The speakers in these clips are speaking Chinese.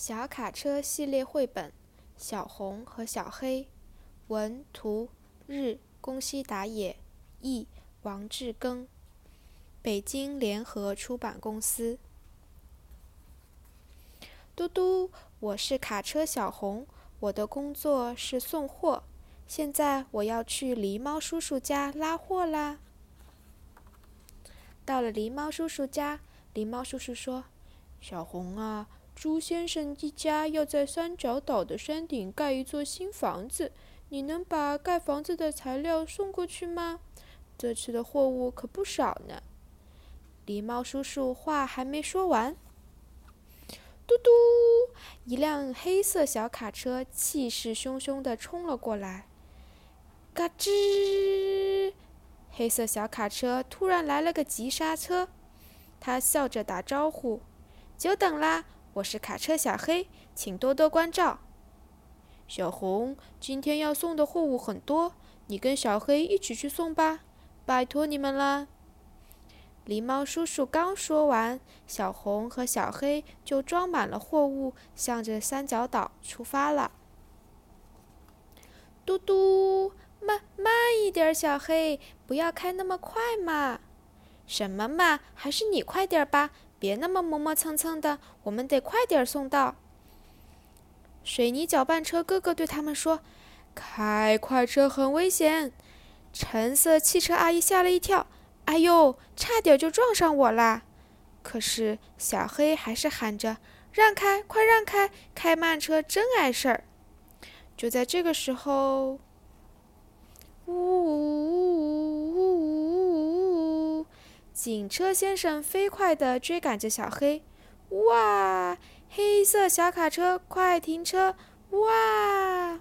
小卡车系列绘本《小红和小黑》，文图日宫西达也，译王志庚，北京联合出版公司。嘟嘟，我是卡车小红，我的工作是送货。现在我要去狸猫叔叔家拉货啦。到了狸猫叔叔家，狸猫叔叔说：“小红啊。”朱先生一家要在三角岛的山顶盖一座新房子，你能把盖房子的材料送过去吗？这次的货物可不少呢。狸猫叔叔话还没说完，嘟嘟，一辆黑色小卡车气势汹汹地冲了过来。嘎吱，黑色小卡车突然来了个急刹车，他笑着打招呼：“久等啦！”我是卡车小黑，请多多关照。小红，今天要送的货物很多，你跟小黑一起去送吧，拜托你们了。狸猫叔叔刚说完，小红和小黑就装满了货物，向着三角岛出发了。嘟嘟，慢慢一点，小黑，不要开那么快嘛。什么嘛，还是你快点吧。别那么磨磨蹭蹭的，我们得快点送到。水泥搅拌车哥哥对他们说：“开快车很危险。”橙色汽车阿姨吓了一跳：“哎呦，差点就撞上我啦！”可是小黑还是喊着：“让开，快让开！开慢车真碍事儿。”就在这个时候，呜呜呜呜呜！警车先生飞快地追赶着小黑，哇！黑色小卡车，快停车！哇！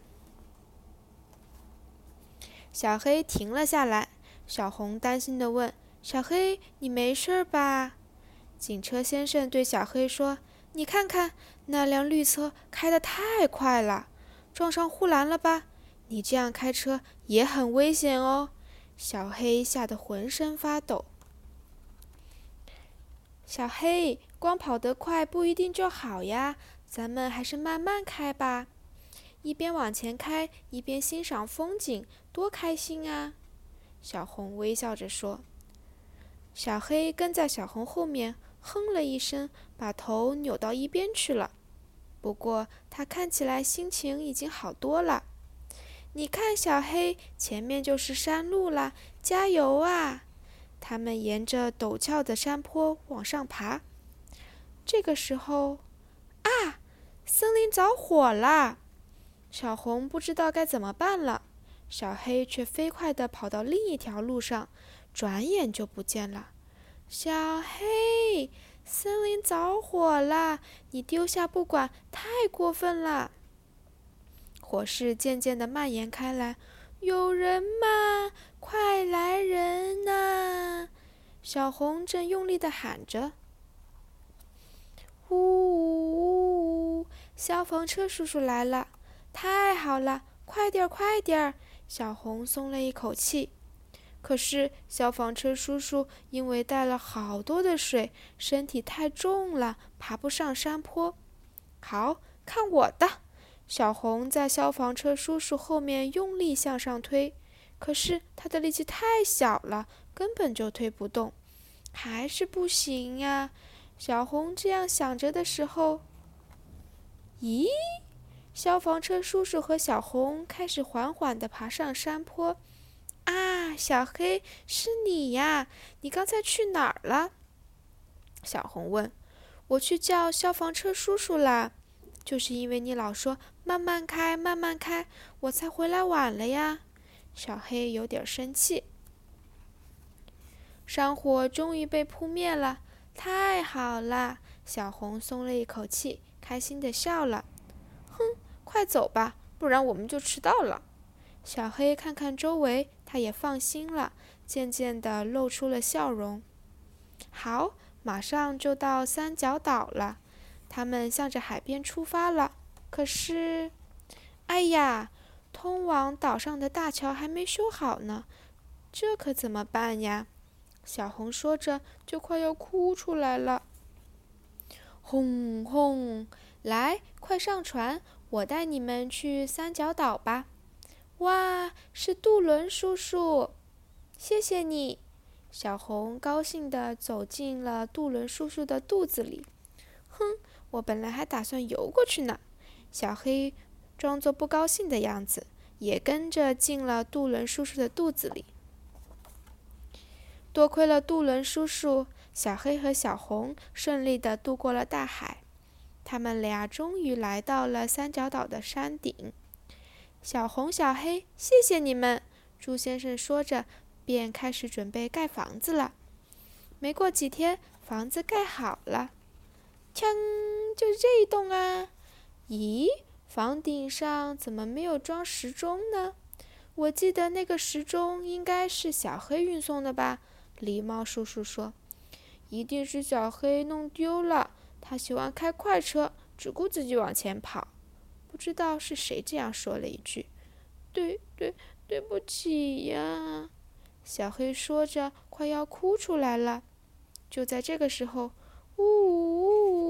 小黑停了下来。小红担心地问：“小黑，你没事吧？”警车先生对小黑说：“你看看那辆绿车开得太快了，撞上护栏了吧？你这样开车也很危险哦。”小黑吓得浑身发抖。小黑，光跑得快不一定就好呀，咱们还是慢慢开吧。一边往前开，一边欣赏风景，多开心啊！小红微笑着说。小黑跟在小红后面，哼了一声，把头扭到一边去了。不过他看起来心情已经好多了。你看，小黑，前面就是山路了，加油啊！他们沿着陡峭的山坡往上爬。这个时候，啊，森林着火了！小红不知道该怎么办了，小黑却飞快地跑到另一条路上，转眼就不见了。小黑，森林着火了！你丢下不管，太过分了！火势渐渐地蔓延开来。有人吗？快来人呐！小红正用力地喊着：“呜！消防车叔叔来了！太好了，快点儿，快点儿！”小红松了一口气。可是消防车叔叔因为带了好多的水，身体太重了，爬不上山坡。好，看我的！小红在消防车叔叔后面用力向上推，可是他的力气太小了，根本就推不动，还是不行呀。小红这样想着的时候，咦，消防车叔叔和小红开始缓缓地爬上山坡。啊，小黑，是你呀！你刚才去哪儿了？小红问。我去叫消防车叔叔啦。就是因为你老说慢慢开，慢慢开，我才回来晚了呀。小黑有点生气。山火终于被扑灭了，太好了！小红松了一口气，开心的笑了。哼，快走吧，不然我们就迟到了。小黑看看周围，他也放心了，渐渐的露出了笑容。好，马上就到三角岛了。他们向着海边出发了，可是，哎呀，通往岛上的大桥还没修好呢，这可怎么办呀？小红说着，就快要哭出来了。轰轰，来，快上船，我带你们去三角岛吧。”哇，是杜伦叔叔！谢谢你，小红高兴地走进了杜伦叔叔的肚子里。哼，我本来还打算游过去呢。小黑装作不高兴的样子，也跟着进了杜伦叔叔的肚子里。多亏了杜伦叔叔，小黑和小红顺利地渡过了大海。他们俩终于来到了三角岛的山顶。小红、小黑，谢谢你们！猪先生说着，便开始准备盖房子了。没过几天，房子盖好了。锵，就是这一栋啊！咦，房顶上怎么没有装时钟呢？我记得那个时钟应该是小黑运送的吧？狸猫叔叔说：“一定是小黑弄丢了。他喜欢开快车，只顾自己往前跑。”不知道是谁这样说了一句：“对对，对不起呀。”小黑说着，快要哭出来了。就在这个时候，呜呜呜呜呜！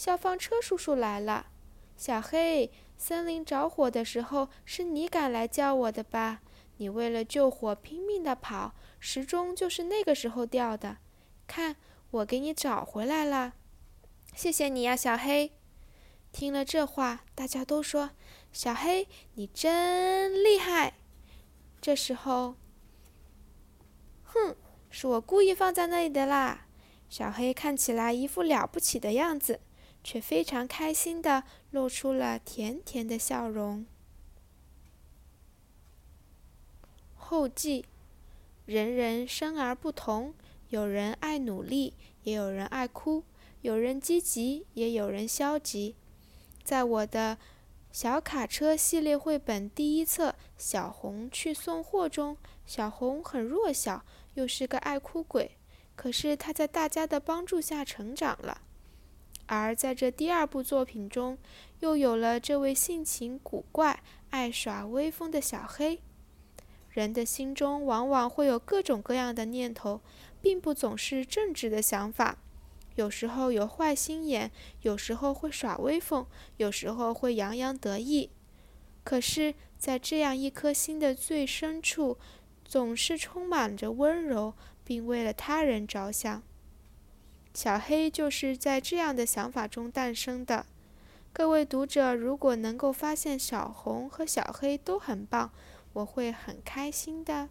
消防车叔叔来了。小黑，森林着火的时候是你赶来叫我的吧？你为了救火拼命的跑，时钟就是那个时候掉的。看，我给你找回来了。谢谢你呀，小黑。听了这话，大家都说：“小黑，你真厉害。”这时候，哼，是我故意放在那里的啦。小黑看起来一副了不起的样子，却非常开心的露出了甜甜的笑容。后记：人人生而不同，有人爱努力，也有人爱哭；有人积极，也有人消极。在我的小卡车系列绘本第一册《小红去送货》中，小红很弱小，又是个爱哭鬼。可是她在大家的帮助下成长了。而在这第二部作品中，又有了这位性情古怪、爱耍威风的小黑。人的心中往往会有各种各样的念头，并不总是正直的想法。有时候有坏心眼，有时候会耍威风，有时候会洋洋得意。可是，在这样一颗心的最深处，总是充满着温柔，并为了他人着想。小黑就是在这样的想法中诞生的。各位读者，如果能够发现小红和小黑都很棒，我会很开心的。